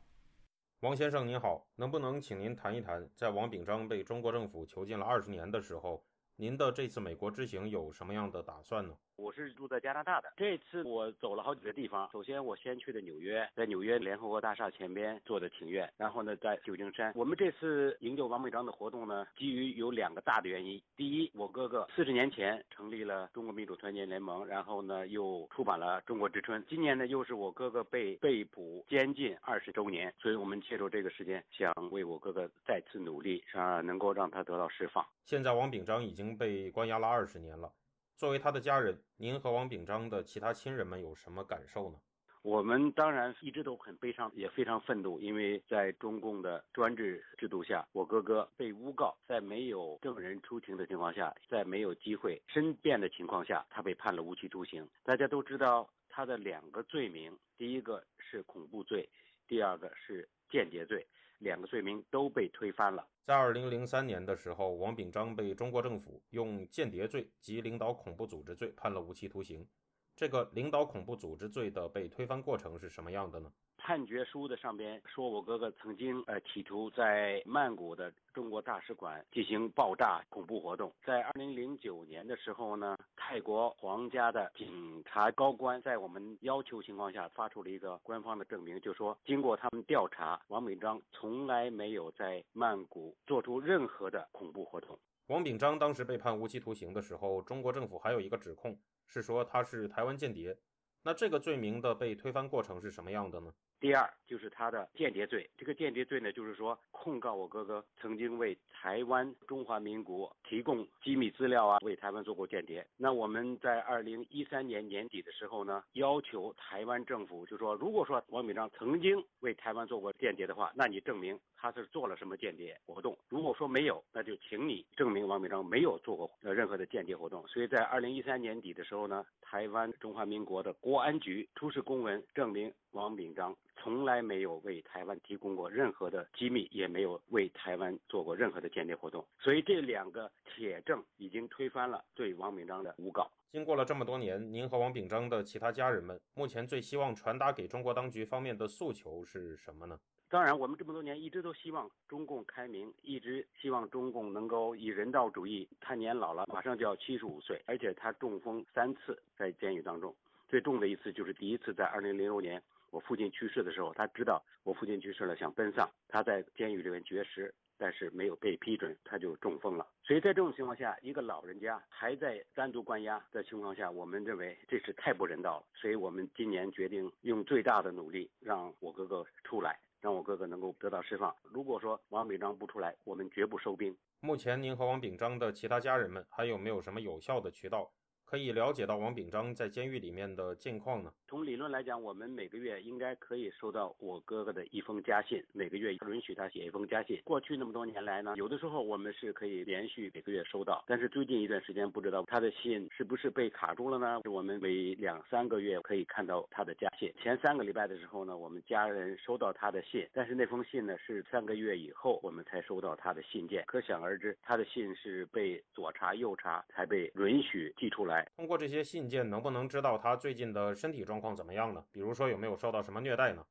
王先生您好，能不能请您谈一谈，在王炳章被中国政府囚禁了二十年的时候，您的这次美国之行有什么样的打算呢？我是住在加拿大的。这次我走了好几个地方。首先，我先去的纽约，在纽约联合国大厦前边做的庭院。然后呢，在旧金山。我们这次营救王炳章的活动呢，基于有两个大的原因。第一，我哥哥四十年前成立了中国民主团结联盟，然后呢又出版了《中国之春》。今年呢又是我哥哥被被捕监禁二十周年，所以我们借助这个时间，想为我哥哥再次努力，啊，能够让他得到释放。现在王炳章已经被关押了二十年了。作为他的家人，您和王炳章的其他亲人们有什么感受呢？我们当然一直都很悲伤，也非常愤怒，因为在中共的专制制度下，我哥哥被诬告，在没有证人出庭的情况下，在没有机会申辩的情况下，他被判了无期徒刑。大家都知道他的两个罪名，第一个是恐怖罪，第二个是间谍罪。两个罪名都被推翻了。在二零零三年的时候，王炳章被中国政府用间谍罪及领导恐怖组织罪判了无期徒刑。这个领导恐怖组织罪的被推翻过程是什么样的呢？判决书的上边说，我哥哥曾经呃企图在曼谷的中国大使馆进行爆炸恐怖活动。在二零零九年的时候呢，泰国皇家的警察高官在我们要求情况下发出了一个官方的证明，就说经过他们调查，王炳章从来没有在曼谷做出任何的恐怖活动。王炳章当时被判无期徒刑的时候，中国政府还有一个指控是说他是台湾间谍。那这个罪名的被推翻过程是什么样的呢？第二就是他的间谍罪。这个间谍罪呢，就是说控告我哥哥曾经为台湾中华民国提供机密资料啊，为台湾做过间谍。那我们在二零一三年年底的时候呢，要求台湾政府就说，如果说王炳章曾经为台湾做过间谍的话，那你证明他是做了什么间谍活动。如果说没有，那就请你证明王炳章没有做过呃任何的间谍活动。所以在二零一三年底的时候呢，台湾中华民国的国安局出示公文，证明王炳章从来没有为台湾提供过任何的机密，也没有为台湾做过任何的间谍活动。所以这两个铁证已经推翻了对王炳章的诬告。经过了这么多年，您和王炳章的其他家人们目前最希望传达给中国当局方面的诉求是什么呢？当然，我们这么多年一直都希望中共开明，一直希望中共能够以人道主义。他年老了，马上就要七十五岁，而且他中风三次在监狱当中，最重的一次就是第一次在二零零六年我父亲去世的时候，他知道我父亲去世了，想奔丧，他在监狱里面绝食，但是没有被批准，他就中风了。所以在这种情况下，一个老人家还在单独关押的情况下，我们认为这是太不人道了。所以我们今年决定用最大的努力让我哥哥出来。让我哥哥能够得到释放。如果说王炳章不出来，我们绝不收兵。目前，您和王炳章的其他家人们还有没有什么有效的渠道？可以了解到王炳章在监狱里面的近况呢？从理论来讲，我们每个月应该可以收到我哥哥的一封家信，每个月允许他写一封家信。过去那么多年来呢，有的时候我们是可以连续每个月收到，但是最近一段时间不知道他的信是不是被卡住了呢？我们每两三个月可以看到他的家信。前三个礼拜的时候呢，我们家人收到他的信，但是那封信呢是三个月以后我们才收到他的信件，可想而知，他的信是被左查右查才被允许寄出来。通过这些信件，能不能知道他最近的身体状况怎么样呢？比如说有没有受到什么虐待呢？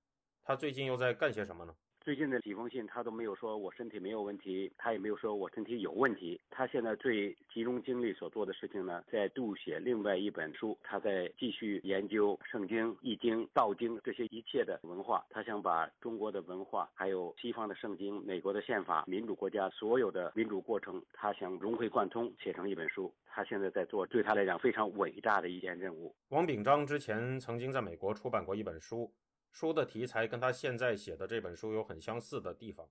他最近又在干些什么呢？最近的几封信，他都没有说我身体没有问题，他也没有说我身体有问题。他现在最集中精力所做的事情呢，在读写另外一本书，他在继续研究圣经、易经、道经这些一切的文化。他想把中国的文化，还有西方的圣经、美国的宪法、民主国家所有的民主过程，他想融会贯通，写成一本书。他现在在做对他来讲非常伟大的一件任务。王炳章之前曾经在美国出版过一本书。书的题材跟他现在写的这本书有很相似的地方，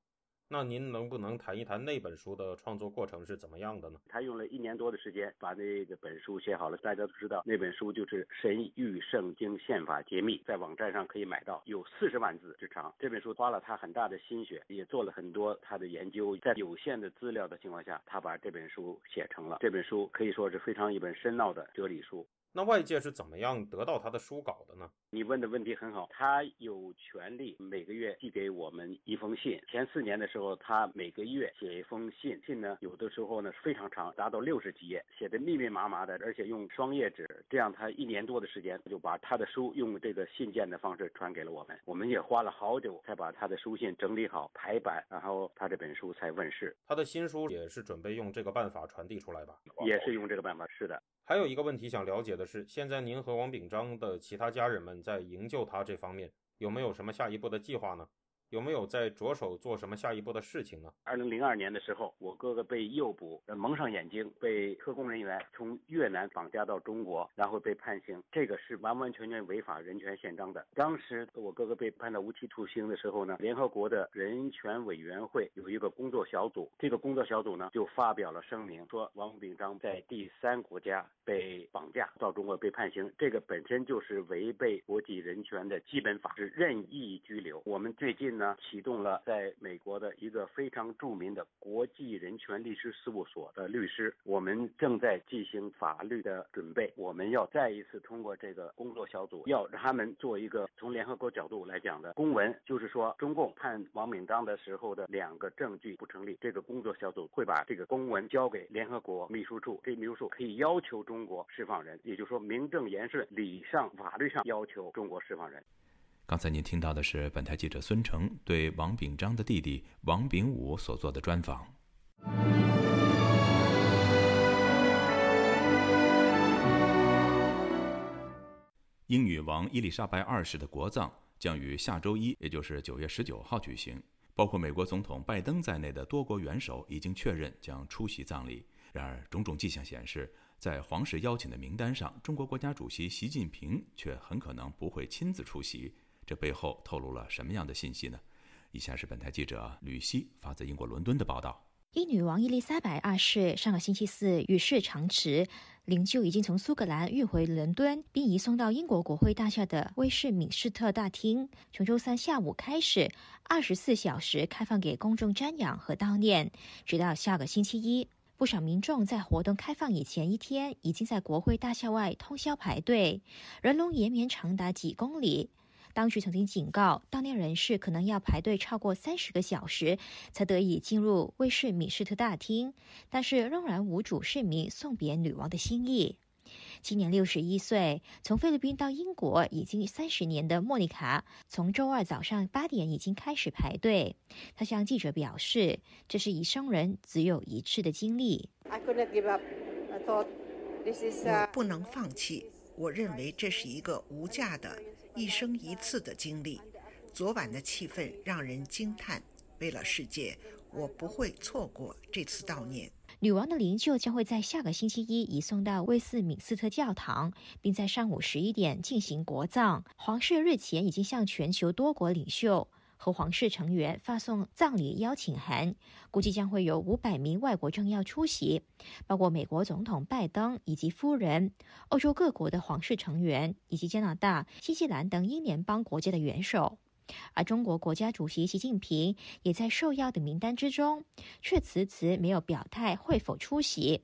那您能不能谈一谈那本书的创作过程是怎么样的呢？他用了一年多的时间把那个本书写好了，大家都知道那本书就是《神谕圣经宪法揭秘》，在网站上可以买到，有四十万字之长。这本书花了他很大的心血，也做了很多他的研究，在有限的资料的情况下，他把这本书写成了。这本书可以说是非常一本深奥的哲理书。那外界是怎么样得到他的书稿的呢？你问的问题很好，他有权利每个月寄给我们一封信。前四年的时候，他每个月写一封信，信呢有的时候呢非常长，达到六十几页，写的密密麻麻的，而且用双页纸。这样他一年多的时间就把他的书用这个信件的方式传给了我们。我们也花了好久才把他的书信整理好排版，然后他这本书才问世。他的新书也是准备用这个办法传递出来吧？也是用这个办法，是的。还有一个问题想了解的是，现在您和王炳章的其他家人们在营救他这方面有没有什么下一步的计划呢？有没有在着手做什么下一步的事情呢？二零零二年的时候，我哥哥被诱捕，蒙上眼睛，被特工人员从越南绑架到中国，然后被判刑，这个是完完全全违反人权宪章的。当时我哥哥被判到无期徒刑的时候呢，联合国的人权委员会有一个工作小组，这个工作小组呢就发表了声明，说王炳章在第三国家被绑架到中国被判刑，这个本身就是违背国际人权的基本法，是任意拘留。我们最近呢。启动了在美国的一个非常著名的国际人权律师事务所的律师，我们正在进行法律的准备。我们要再一次通过这个工作小组，要他们做一个从联合国角度来讲的公文，就是说中共判王炳章的时候的两个证据不成立。这个工作小组会把这个公文交给联合国秘书处，这秘书处可以要求中国释放人，也就是说名正言顺、理上、法律上要求中国释放人。刚才您听到的是本台记者孙成对王炳章的弟弟王炳武所做的专访。英女王伊丽莎白二世的国葬将于下周一，也就是九月十九号举行。包括美国总统拜登在内的多国元首已经确认将出席葬礼。然而，种种迹象显示，在皇室邀请的名单上，中国国家主席习近平却很可能不会亲自出席。这背后透露了什么样的信息呢？以下是本台记者吕希发自英国伦敦的报道。英女王伊丽莎白二世上个星期四与世长辞，灵柩已经从苏格兰运回伦敦，并移送到英国国会大厦的威士敏斯特大厅。从周三下午开始，二十四小时开放给公众瞻仰和悼念，直到下个星期一。不少民众在活动开放以前一天，已经在国会大厦外通宵排队，人龙延绵长达几公里。当局曾经警告，悼念人士可能要排队超过三十个小时，才得以进入威士米斯特大厅，但是仍然无主市民送别女王的心意。今年六十一岁，从菲律宾到英国已经三十年的莫妮卡，从周二早上八点已经开始排队。她向记者表示，这是一生人只有一次的经历。我不能放弃，我认为这是一个无价的。一生一次的经历，昨晚的气氛让人惊叹。为了世界，我不会错过这次悼念。女王的灵柩将会在下个星期一移送到威斯敏斯特教堂，并在上午十一点进行国葬。皇室日前已经向全球多国领袖。和皇室成员发送葬礼邀请函，估计将会有五百名外国政要出席，包括美国总统拜登以及夫人、欧洲各国的皇室成员以及加拿大、新西兰等英联邦国家的元首。而中国国家主席习近平也在受邀的名单之中，却迟迟没有表态会否出席。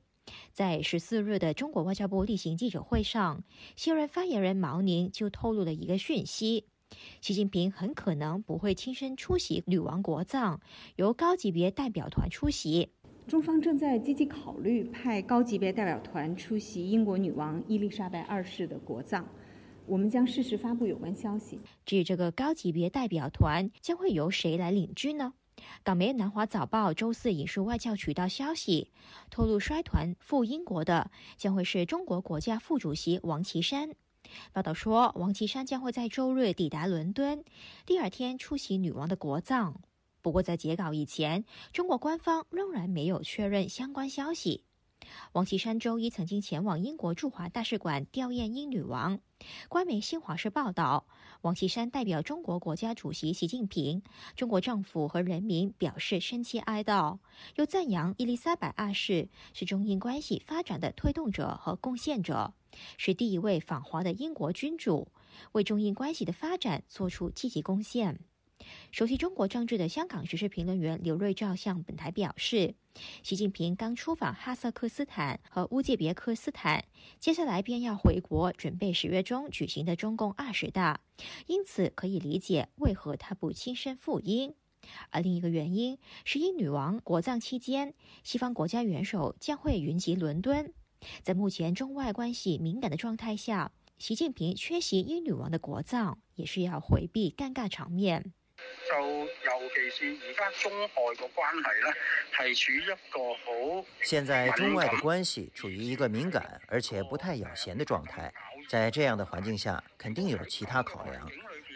在十四日的中国外交部例行记者会上，新任发言人毛宁就透露了一个讯息。习近平很可能不会亲身出席女王国葬，由高级别代表团出席。中方正在积极考虑派高级别代表团出席英国女王伊丽莎白二世的国葬，我们将适时发布有关消息。至于这个高级别代表团将会由谁来领军呢？港媒《南华早报》周四引述外交渠道消息，透露率团赴英国的将会是中国国家副主席王岐山。报道说，王岐山将会在周日抵达伦敦，第二天出席女王的国葬。不过，在截稿以前，中国官方仍然没有确认相关消息。王岐山周一曾经前往英国驻华大使馆吊唁英女王。官媒新华社报道，王岐山代表中国国家主席习近平、中国政府和人民表示深切哀悼，又赞扬伊丽莎白二世是中英关系发展的推动者和贡献者。是第一位访华的英国君主，为中英关系的发展做出积极贡献。熟悉中国政治的香港时事评论员刘瑞照向本台表示，习近平刚出访哈萨克斯坦和乌兹别克斯坦，接下来便要回国准备十月中举行的中共二十大，因此可以理解为何他不亲身赴英。而另一个原因是，英女王国葬期间，西方国家元首将会云集伦敦。在目前中外关系敏感的状态下，习近平缺席英女王的国葬，也是要回避尴尬场面。就尤其是而家中外嘅关系呢，系处于一个好现在中外的关系处于一个敏感而且不太咬弦的状态，在这样的环境下，肯定有其他考量，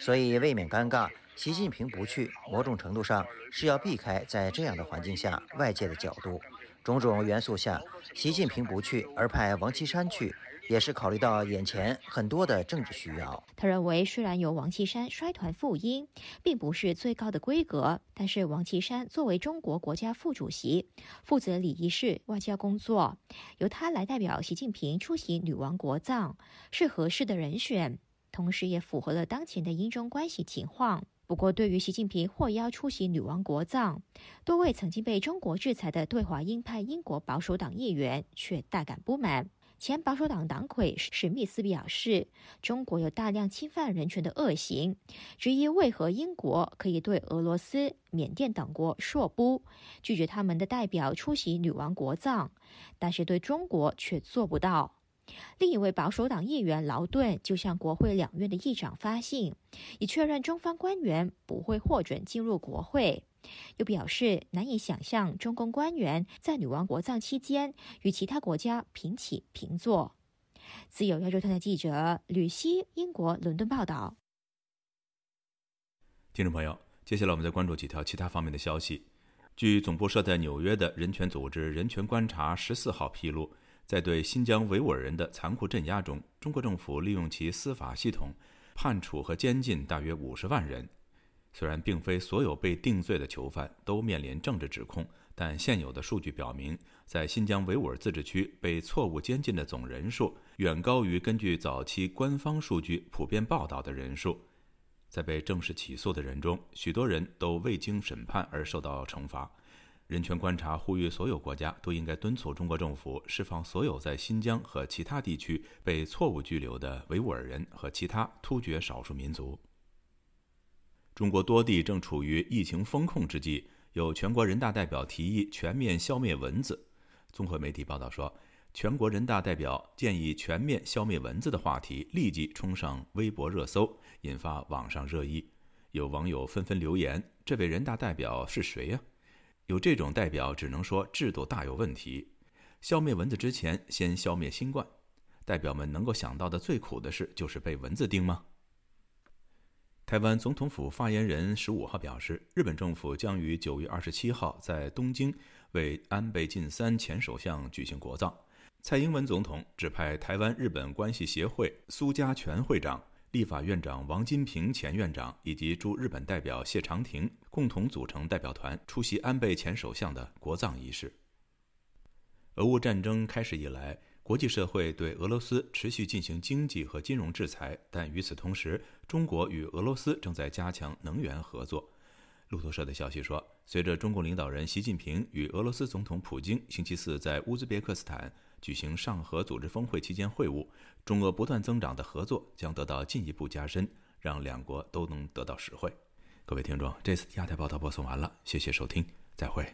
所以未免尴尬。习近平不去，某种程度上是要避开在这样的环境下外界的角度。种种元素下，习近平不去而派王岐山去，也是考虑到眼前很多的政治需要。他认为，虽然由王岐山率团赴英，并不是最高的规格，但是王岐山作为中国国家副主席，负责礼仪式外交工作，由他来代表习近平出席女王国葬，是合适的人选，同时也符合了当前的英中关系情况。不过，对于习近平获邀出席女王国葬，多位曾经被中国制裁的对华鹰派英国保守党议员却大感不满。前保守党党魁史密斯表示，中国有大量侵犯人权的恶行，质疑为何英国可以对俄罗斯、缅甸等国说不，拒绝他们的代表出席女王国葬，但是对中国却做不到。另一位保守党议员劳顿就向国会两院的议长发信，以确认中方官员不会获准进入国会，又表示难以想象中共官员在女王国葬期间与其他国家平起平坐。自由亚洲台的记者吕希，英国伦敦报道。听众朋友，接下来我们再关注几条其他方面的消息。据总部设在纽约的人权组织人权观察十四号披露。在对新疆维吾尔人的残酷镇压中，中国政府利用其司法系统，判处和监禁大约五十万人。虽然并非所有被定罪的囚犯都面临政治指控，但现有的数据表明，在新疆维吾尔自治区被错误监禁的总人数远高于根据早期官方数据普遍报道的人数。在被正式起诉的人中，许多人都未经审判而受到惩罚。人权观察呼吁所有国家都应该敦促中国政府释放所有在新疆和其他地区被错误拘留的维吾尔人和其他突厥少数民族。中国多地正处于疫情封控之际，有全国人大代表提议全面消灭蚊子。综合媒体报道说，全国人大代表建议全面消灭蚊子的话题立即冲上微博热搜，引发网上热议。有网友纷纷留言：“这位人大代表是谁呀？有这种代表，只能说制度大有问题。消灭蚊子之前，先消灭新冠。代表们能够想到的最苦的事，就是被蚊子叮吗？”台湾总统府发言人十五号表示，日本政府将于九月二十七号在东京为安倍晋三前首相举行国葬。蔡英文总统指派台湾日本关系协会苏家全会长、立法院长王金平前院长以及驻日本代表谢长廷共同组成代表团出席安倍前首相的国葬仪式。俄乌战争开始以来。国际社会对俄罗斯持续进行经济和金融制裁，但与此同时，中国与俄罗斯正在加强能源合作。路透社的消息说，随着中国领导人习近平与俄罗斯总统普京星期四在乌兹别克斯坦举行上合组织峰会期间会晤，中俄不断增长的合作将得到进一步加深，让两国都能得到实惠。各位听众，这次亚太报道播送完了，谢谢收听，再会。